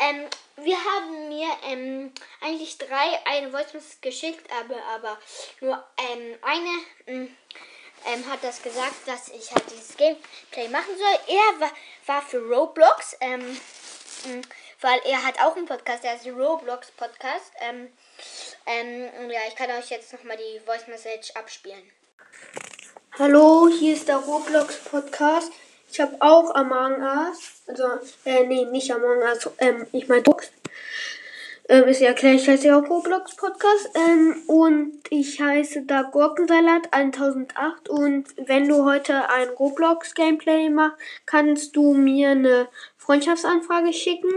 Ähm, wir haben mir ähm, eigentlich drei eine Voice Message geschickt, aber, aber nur ähm, eine ähm, ähm, hat das gesagt, dass ich halt dieses Gameplay machen soll. Er war, war für Roblox, ähm, mh, weil er hat auch einen Podcast, der ist Roblox Podcast. Ähm, ähm, und ja, ich kann euch jetzt nochmal die Voice Message abspielen. Hallo, hier ist der Roblox Podcast. Ich habe auch Among Us. Also, äh, nee, nicht Among Us. Ähm, ich meine Roblox. Ähm, ist ja klar, ich heiße ja auch Roblox Podcast. Ähm, und ich heiße da Gurkensalat 1008. Und wenn du heute ein Roblox Gameplay machst, kannst du mir eine Freundschaftsanfrage schicken.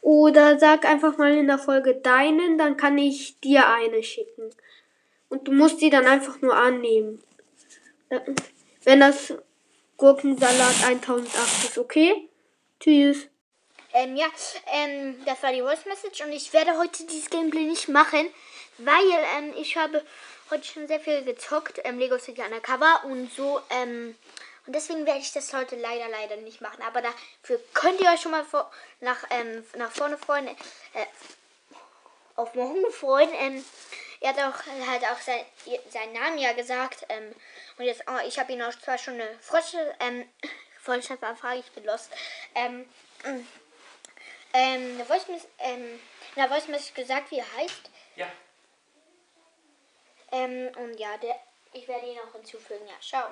Oder sag einfach mal in der Folge deinen, dann kann ich dir eine schicken. Und du musst die dann einfach nur annehmen. Äh, Wenn das Gurkensalat 1008 ist, okay? Tschüss. Ähm, ja, ähm, das war die Voice Message und ich werde heute dieses Gameplay nicht machen, weil ähm, ich habe heute schon sehr viel gezockt, ähm, Lego City Undercover und so, ähm, und deswegen werde ich das heute leider, leider nicht machen. Aber dafür könnt ihr euch schon mal vor, nach, ähm, nach vorne freuen, äh, auf morgen freuen. Ähm, er hat auch halt auch sein, seinen Namen ja gesagt. Ähm, und jetzt, oh, ich habe ihn auch zwar schon eine Freundschaft, ähm, Freundschaftsanfrage, ich bin lost. Ähm, mm, ähm, eine Voice Mess- ähm, der Voice Message gesagt, wie er heißt. Ja. Ähm, und ja, der, ich werde ihn auch hinzufügen. Ja, schau.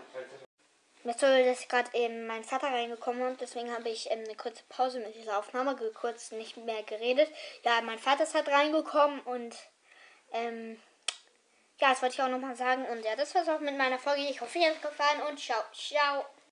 Jetzt soll dass gerade eben mein Vater reingekommen und deswegen habe ich ähm, eine kurze Pause mit dieser Aufnahme, kurz nicht mehr geredet. Ja, mein Vater ist halt reingekommen und ähm, ja, das wollte ich auch nochmal sagen. Und ja, das war's auch mit meiner Folge. Ich hoffe, ihr hat gefallen und ciao, ciao.